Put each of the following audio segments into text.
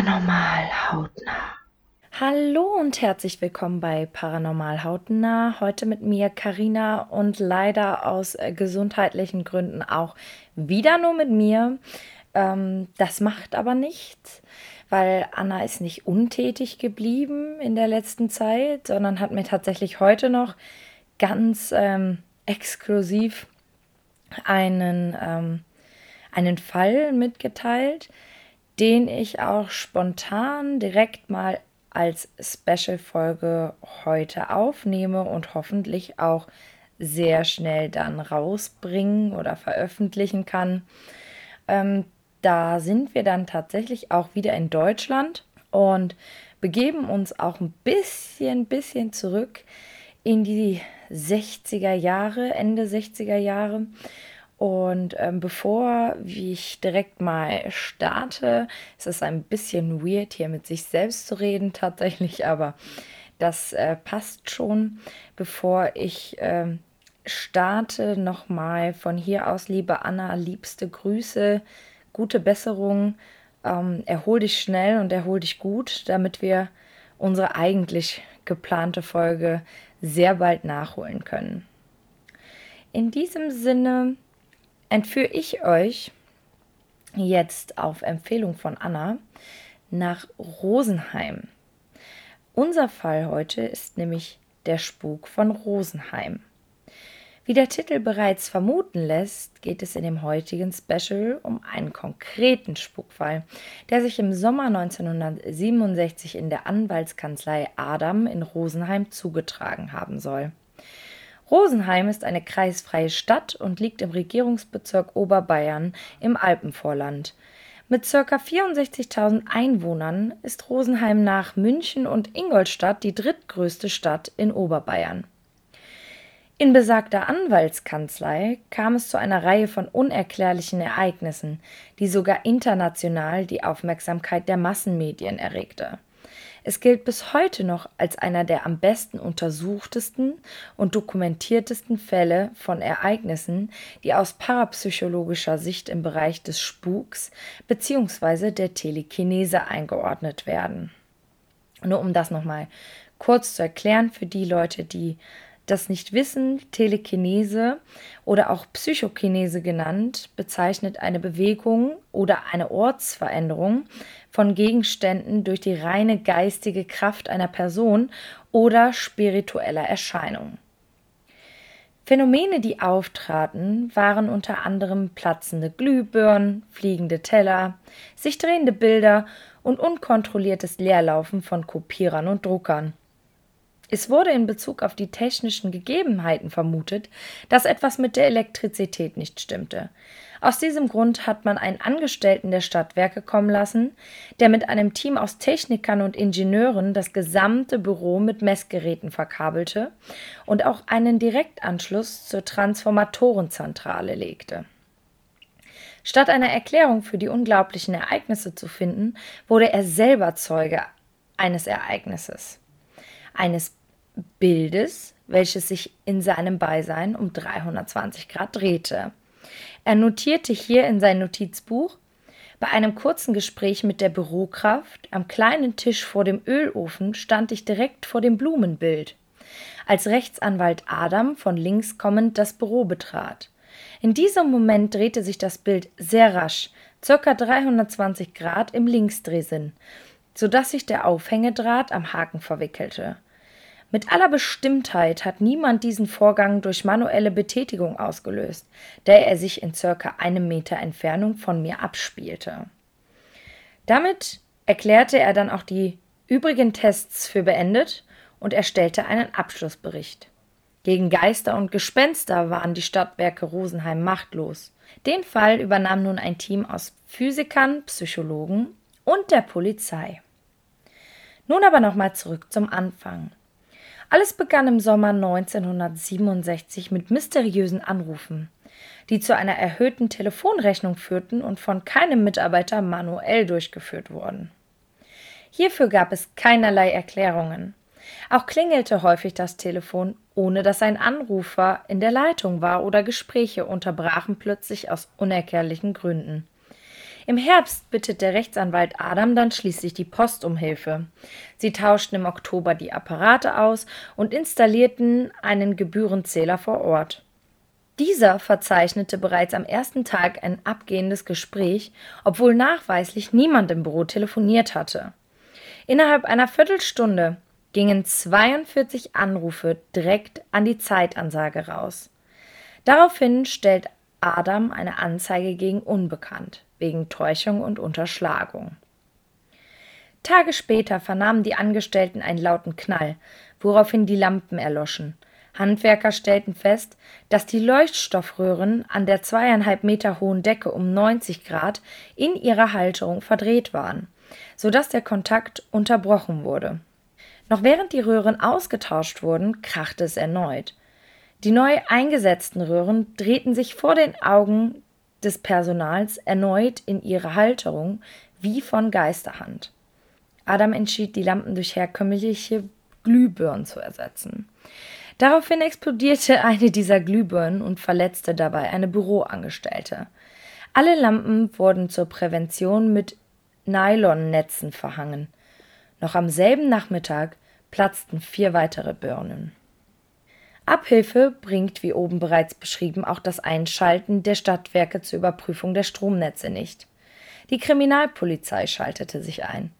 Paranormal hautnah. Hallo und herzlich willkommen bei Paranormal hautnah. Heute mit mir Karina und leider aus äh, gesundheitlichen Gründen auch wieder nur mit mir. Ähm, das macht aber nichts, weil Anna ist nicht untätig geblieben in der letzten Zeit, sondern hat mir tatsächlich heute noch ganz ähm, exklusiv einen, ähm, einen Fall mitgeteilt den ich auch spontan direkt mal als Special-Folge heute aufnehme und hoffentlich auch sehr schnell dann rausbringen oder veröffentlichen kann. Ähm, da sind wir dann tatsächlich auch wieder in Deutschland und begeben uns auch ein bisschen, bisschen zurück in die 60er Jahre, Ende 60er Jahre. Und ähm, bevor ich direkt mal starte, ist es ein bisschen weird, hier mit sich selbst zu reden tatsächlich, aber das äh, passt schon. Bevor ich äh, starte, nochmal von hier aus, liebe Anna, liebste Grüße, gute Besserung, ähm, erhol dich schnell und erhol dich gut, damit wir unsere eigentlich geplante Folge sehr bald nachholen können. In diesem Sinne entführe ich euch jetzt auf Empfehlung von Anna nach Rosenheim. Unser Fall heute ist nämlich der Spuk von Rosenheim. Wie der Titel bereits vermuten lässt, geht es in dem heutigen Special um einen konkreten Spukfall, der sich im Sommer 1967 in der Anwaltskanzlei Adam in Rosenheim zugetragen haben soll. Rosenheim ist eine kreisfreie Stadt und liegt im Regierungsbezirk Oberbayern im Alpenvorland. Mit ca. 64.000 Einwohnern ist Rosenheim nach München und Ingolstadt die drittgrößte Stadt in Oberbayern. In besagter Anwaltskanzlei kam es zu einer Reihe von unerklärlichen Ereignissen, die sogar international die Aufmerksamkeit der Massenmedien erregte. Es gilt bis heute noch als einer der am besten untersuchtesten und dokumentiertesten Fälle von Ereignissen, die aus parapsychologischer Sicht im Bereich des Spuks bzw. der Telekinese eingeordnet werden. Nur um das nochmal kurz zu erklären für die Leute, die das nicht wissen, Telekinese oder auch Psychokinese genannt, bezeichnet eine Bewegung oder eine Ortsveränderung von Gegenständen durch die reine geistige Kraft einer Person oder spiritueller Erscheinung. Phänomene, die auftraten, waren unter anderem platzende Glühbirnen, fliegende Teller, sich drehende Bilder und unkontrolliertes Leerlaufen von Kopierern und Druckern. Es wurde in Bezug auf die technischen Gegebenheiten vermutet, dass etwas mit der Elektrizität nicht stimmte. Aus diesem Grund hat man einen Angestellten der Stadtwerke kommen lassen, der mit einem Team aus Technikern und Ingenieuren das gesamte Büro mit Messgeräten verkabelte und auch einen Direktanschluss zur Transformatorenzentrale legte. Statt einer Erklärung für die unglaublichen Ereignisse zu finden, wurde er selber Zeuge eines Ereignisses, eines Bildes, welches sich in seinem Beisein um 320 Grad drehte. Er notierte hier in sein Notizbuch bei einem kurzen Gespräch mit der Bürokraft am kleinen Tisch vor dem Ölofen stand ich direkt vor dem Blumenbild. Als Rechtsanwalt Adam von links kommend das Büro betrat. In diesem Moment drehte sich das Bild sehr rasch, ca. 320 Grad im Linksdrehsinn, so dass sich der Aufhängedraht am Haken verwickelte. Mit aller Bestimmtheit hat niemand diesen Vorgang durch manuelle Betätigung ausgelöst, da er sich in circa einem Meter Entfernung von mir abspielte. Damit erklärte er dann auch die übrigen Tests für beendet und erstellte einen Abschlussbericht. Gegen Geister und Gespenster waren die Stadtwerke Rosenheim machtlos. Den Fall übernahm nun ein Team aus Physikern, Psychologen und der Polizei. Nun aber nochmal zurück zum Anfang. Alles begann im Sommer 1967 mit mysteriösen Anrufen, die zu einer erhöhten Telefonrechnung führten und von keinem Mitarbeiter manuell durchgeführt wurden. Hierfür gab es keinerlei Erklärungen. Auch klingelte häufig das Telefon, ohne dass ein Anrufer in der Leitung war oder Gespräche unterbrachen plötzlich aus unerklärlichen Gründen. Im Herbst bittet der Rechtsanwalt Adam dann schließlich die Post um Hilfe. Sie tauschten im Oktober die Apparate aus und installierten einen Gebührenzähler vor Ort. Dieser verzeichnete bereits am ersten Tag ein abgehendes Gespräch, obwohl nachweislich niemand im Büro telefoniert hatte. Innerhalb einer Viertelstunde gingen 42 Anrufe direkt an die Zeitansage raus. Daraufhin stellt Adam eine Anzeige gegen Unbekannt wegen Täuschung und Unterschlagung. Tage später vernahmen die Angestellten einen lauten Knall, woraufhin die Lampen erloschen. Handwerker stellten fest, dass die Leuchtstoffröhren an der zweieinhalb Meter hohen Decke um 90 Grad in ihrer Halterung verdreht waren, sodass der Kontakt unterbrochen wurde. Noch während die Röhren ausgetauscht wurden, krachte es erneut. Die neu eingesetzten Röhren drehten sich vor den Augen des Personals erneut in ihre Halterung wie von Geisterhand. Adam entschied, die Lampen durch herkömmliche Glühbirnen zu ersetzen. Daraufhin explodierte eine dieser Glühbirnen und verletzte dabei eine Büroangestellte. Alle Lampen wurden zur Prävention mit Nylonnetzen verhangen. Noch am selben Nachmittag platzten vier weitere Birnen. Abhilfe bringt, wie oben bereits beschrieben, auch das Einschalten der Stadtwerke zur Überprüfung der Stromnetze nicht. Die Kriminalpolizei schaltete sich ein.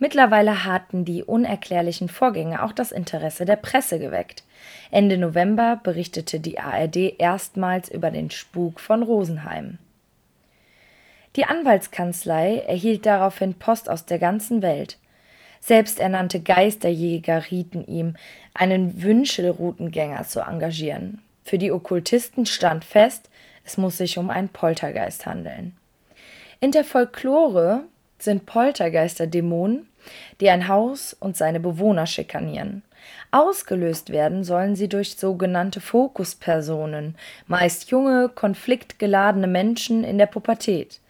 Mittlerweile hatten die unerklärlichen Vorgänge auch das Interesse der Presse geweckt. Ende November berichtete die ARD erstmals über den Spuk von Rosenheim. Die Anwaltskanzlei erhielt daraufhin Post aus der ganzen Welt. Selbsternannte Geisterjäger rieten ihm, einen Wünschelroutengänger zu engagieren. Für die Okkultisten stand fest, es muss sich um einen Poltergeist handeln. In der Folklore sind Poltergeister Dämonen, die ein Haus und seine Bewohner schikanieren. Ausgelöst werden sollen sie durch sogenannte Fokuspersonen, meist junge, konfliktgeladene Menschen in der Pubertät.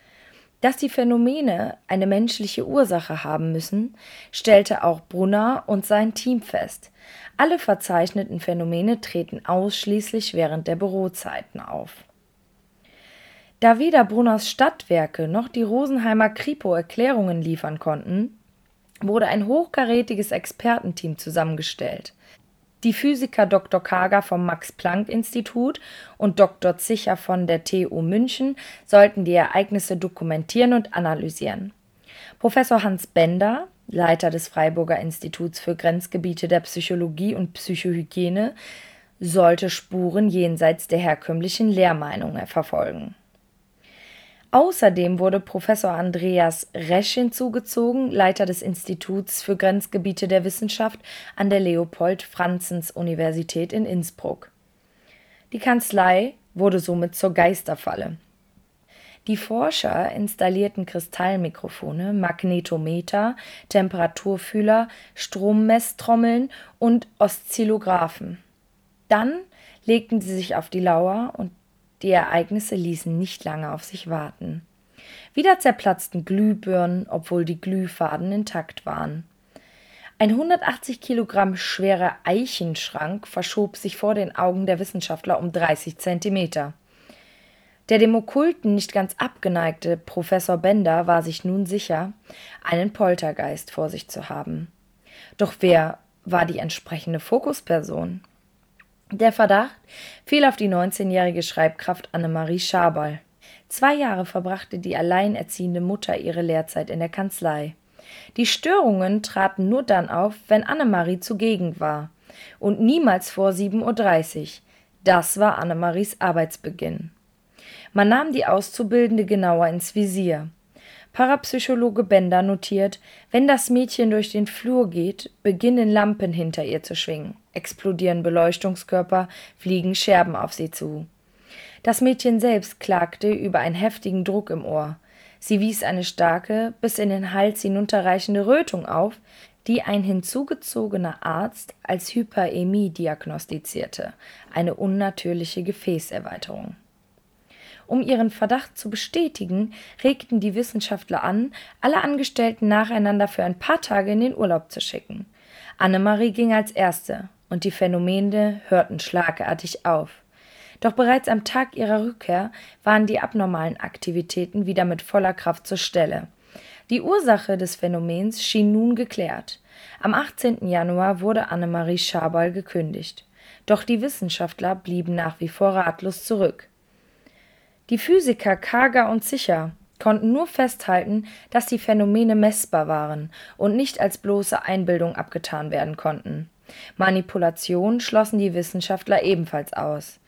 Dass die Phänomene eine menschliche Ursache haben müssen, stellte auch Brunner und sein Team fest. Alle verzeichneten Phänomene treten ausschließlich während der Bürozeiten auf. Da weder Brunners Stadtwerke noch die Rosenheimer Kripo Erklärungen liefern konnten, wurde ein hochkarätiges Expertenteam zusammengestellt. Die Physiker Dr. Kager vom Max-Planck-Institut und Dr. Zicher von der TU München sollten die Ereignisse dokumentieren und analysieren. Professor Hans Bender, Leiter des Freiburger Instituts für Grenzgebiete der Psychologie und Psychohygiene, sollte Spuren jenseits der herkömmlichen Lehrmeinungen verfolgen. Außerdem wurde Professor Andreas Resch hinzugezogen, Leiter des Instituts für Grenzgebiete der Wissenschaft an der Leopold-Franzens-Universität in Innsbruck. Die Kanzlei wurde somit zur Geisterfalle. Die Forscher installierten Kristallmikrofone, Magnetometer, Temperaturfühler, Strommesstrommeln und Oszillographen. Dann legten sie sich auf die Lauer und die Ereignisse ließen nicht lange auf sich warten. Wieder zerplatzten Glühbirnen, obwohl die Glühfaden intakt waren. Ein 180 Kilogramm schwerer Eichenschrank verschob sich vor den Augen der Wissenschaftler um 30 Zentimeter. Der dem Okkulten nicht ganz abgeneigte Professor Bender war sich nun sicher, einen Poltergeist vor sich zu haben. Doch wer war die entsprechende Fokusperson? Der Verdacht fiel auf die 19-jährige Schreibkraft Annemarie Schaberl. Zwei Jahre verbrachte die alleinerziehende Mutter ihre Lehrzeit in der Kanzlei. Die Störungen traten nur dann auf, wenn Annemarie zugegen war. Und niemals vor 7.30 Uhr. Das war Annemaries Arbeitsbeginn. Man nahm die Auszubildende genauer ins Visier. Parapsychologe Bender notiert, wenn das Mädchen durch den Flur geht, beginnen Lampen hinter ihr zu schwingen, explodieren Beleuchtungskörper, fliegen Scherben auf sie zu. Das Mädchen selbst klagte über einen heftigen Druck im Ohr. Sie wies eine starke, bis in den Hals hinunterreichende Rötung auf, die ein hinzugezogener Arzt als Hyperämie diagnostizierte, eine unnatürliche Gefäßerweiterung. Um ihren Verdacht zu bestätigen, regten die Wissenschaftler an, alle Angestellten nacheinander für ein paar Tage in den Urlaub zu schicken. Annemarie ging als erste, und die Phänomene hörten schlagartig auf. Doch bereits am Tag ihrer Rückkehr waren die abnormalen Aktivitäten wieder mit voller Kraft zur Stelle. Die Ursache des Phänomens schien nun geklärt. Am 18. Januar wurde Annemarie Schabal gekündigt. Doch die Wissenschaftler blieben nach wie vor ratlos zurück. Die Physiker Kager und Sicher konnten nur festhalten, dass die Phänomene messbar waren und nicht als bloße Einbildung abgetan werden konnten. Manipulation schlossen die Wissenschaftler ebenfalls aus.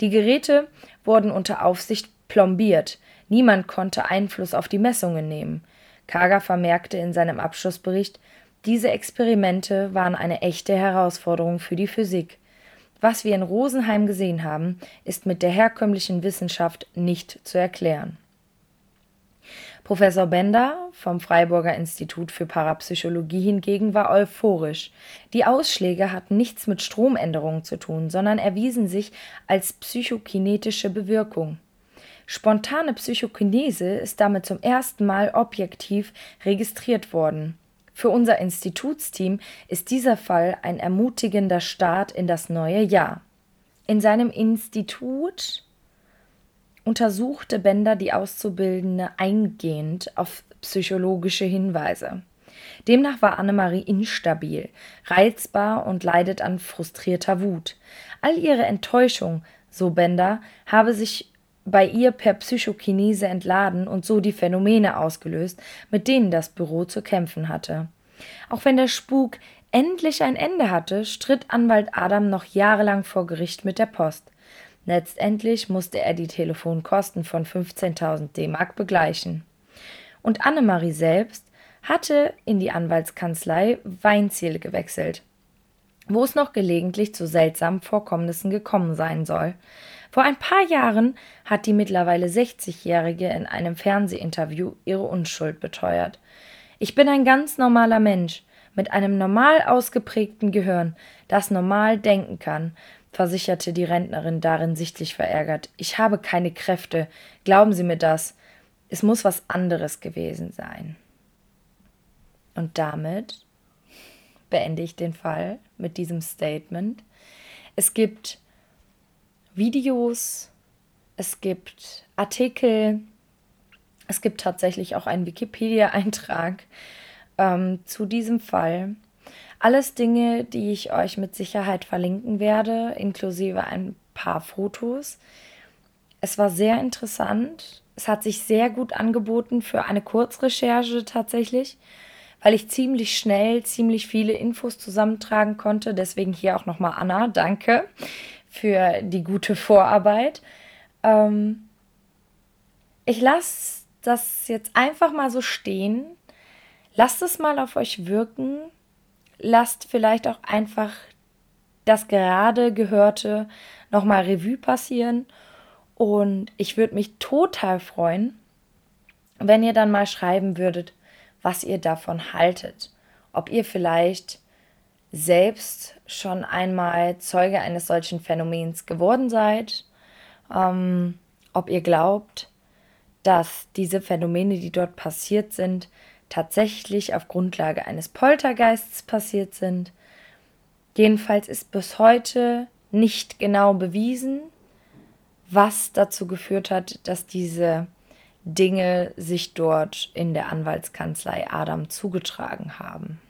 Die Geräte wurden unter Aufsicht plombiert, niemand konnte Einfluss auf die Messungen nehmen. Kager vermerkte in seinem Abschlussbericht, diese Experimente waren eine echte Herausforderung für die Physik. Was wir in Rosenheim gesehen haben, ist mit der herkömmlichen Wissenschaft nicht zu erklären. Professor Bender vom Freiburger Institut für Parapsychologie hingegen war euphorisch. Die Ausschläge hatten nichts mit Stromänderungen zu tun, sondern erwiesen sich als psychokinetische Bewirkung. Spontane Psychokinese ist damit zum ersten Mal objektiv registriert worden. Für unser Institutsteam ist dieser Fall ein ermutigender Start in das neue Jahr. In seinem Institut untersuchte Bender die Auszubildende eingehend auf psychologische Hinweise. Demnach war Annemarie instabil, reizbar und leidet an frustrierter Wut. All ihre Enttäuschung, so Bender, habe sich bei ihr per Psychokinese entladen und so die Phänomene ausgelöst, mit denen das Büro zu kämpfen hatte. Auch wenn der Spuk endlich ein Ende hatte, stritt Anwalt Adam noch jahrelang vor Gericht mit der Post. Letztendlich musste er die Telefonkosten von 15.000 D-Mark begleichen. Und Annemarie selbst hatte in die Anwaltskanzlei Weinziel gewechselt, wo es noch gelegentlich zu seltsamen Vorkommnissen gekommen sein soll. Vor ein paar Jahren hat die mittlerweile 60-Jährige in einem Fernsehinterview ihre Unschuld beteuert. Ich bin ein ganz normaler Mensch mit einem normal ausgeprägten Gehirn, das normal denken kann, versicherte die Rentnerin darin sichtlich verärgert. Ich habe keine Kräfte. Glauben Sie mir das. Es muss was anderes gewesen sein. Und damit beende ich den Fall mit diesem Statement. Es gibt Videos, es gibt Artikel, es gibt tatsächlich auch einen Wikipedia-Eintrag ähm, zu diesem Fall. Alles Dinge, die ich euch mit Sicherheit verlinken werde, inklusive ein paar Fotos. Es war sehr interessant. Es hat sich sehr gut angeboten für eine Kurzrecherche tatsächlich, weil ich ziemlich schnell ziemlich viele Infos zusammentragen konnte. Deswegen hier auch nochmal Anna, danke für die gute Vorarbeit. Ähm, ich lasse das jetzt einfach mal so stehen. Lasst es mal auf euch wirken. Lasst vielleicht auch einfach das gerade Gehörte nochmal Revue passieren. Und ich würde mich total freuen, wenn ihr dann mal schreiben würdet, was ihr davon haltet. Ob ihr vielleicht selbst schon einmal Zeuge eines solchen Phänomens geworden seid, ähm, ob ihr glaubt, dass diese Phänomene, die dort passiert sind, tatsächlich auf Grundlage eines Poltergeists passiert sind. Jedenfalls ist bis heute nicht genau bewiesen, was dazu geführt hat, dass diese Dinge sich dort in der Anwaltskanzlei Adam zugetragen haben.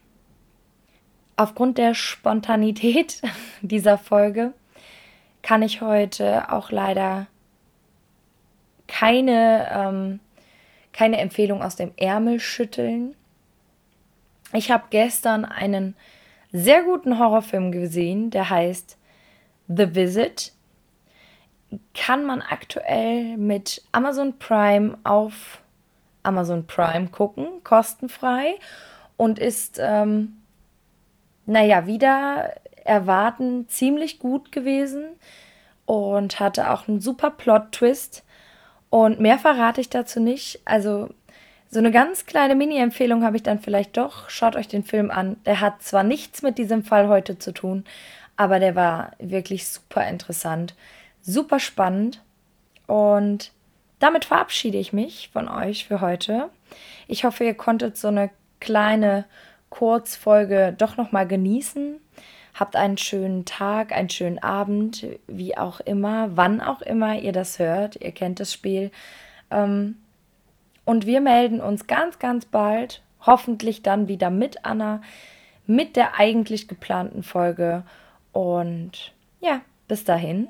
Aufgrund der Spontanität dieser Folge kann ich heute auch leider keine, ähm, keine Empfehlung aus dem Ärmel schütteln. Ich habe gestern einen sehr guten Horrorfilm gesehen, der heißt The Visit. Kann man aktuell mit Amazon Prime auf Amazon Prime gucken, kostenfrei und ist ähm, naja, wieder erwarten ziemlich gut gewesen und hatte auch einen super Plot-Twist. Und mehr verrate ich dazu nicht. Also so eine ganz kleine Mini-Empfehlung habe ich dann vielleicht doch. Schaut euch den Film an. Der hat zwar nichts mit diesem Fall heute zu tun, aber der war wirklich super interessant, super spannend. Und damit verabschiede ich mich von euch für heute. Ich hoffe, ihr konntet so eine kleine Kurzfolge doch noch mal genießen. Habt einen schönen Tag, einen schönen Abend, wie auch immer, wann auch immer ihr das hört. Ihr kennt das Spiel. Ähm, und wir melden uns ganz, ganz bald, hoffentlich dann wieder mit Anna, mit der eigentlich geplanten Folge. Und ja, bis dahin,